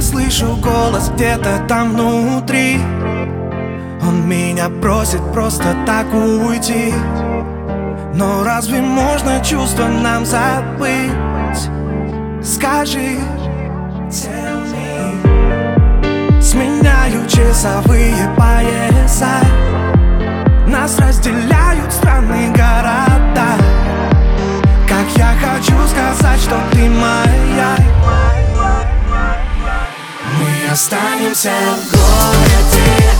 Слышу голос где-то там внутри. Он меня просит просто так уйти. Но разве можно чувства нам забыть? Скажи, Сменяю часовые пояса останемся в городе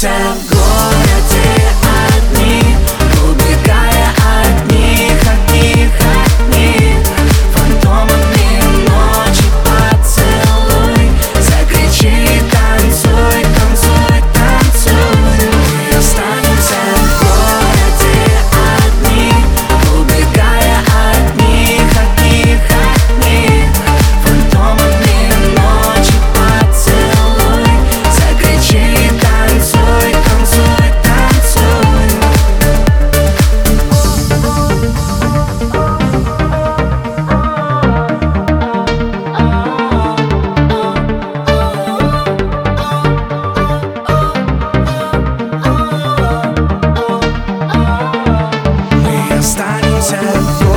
time. time.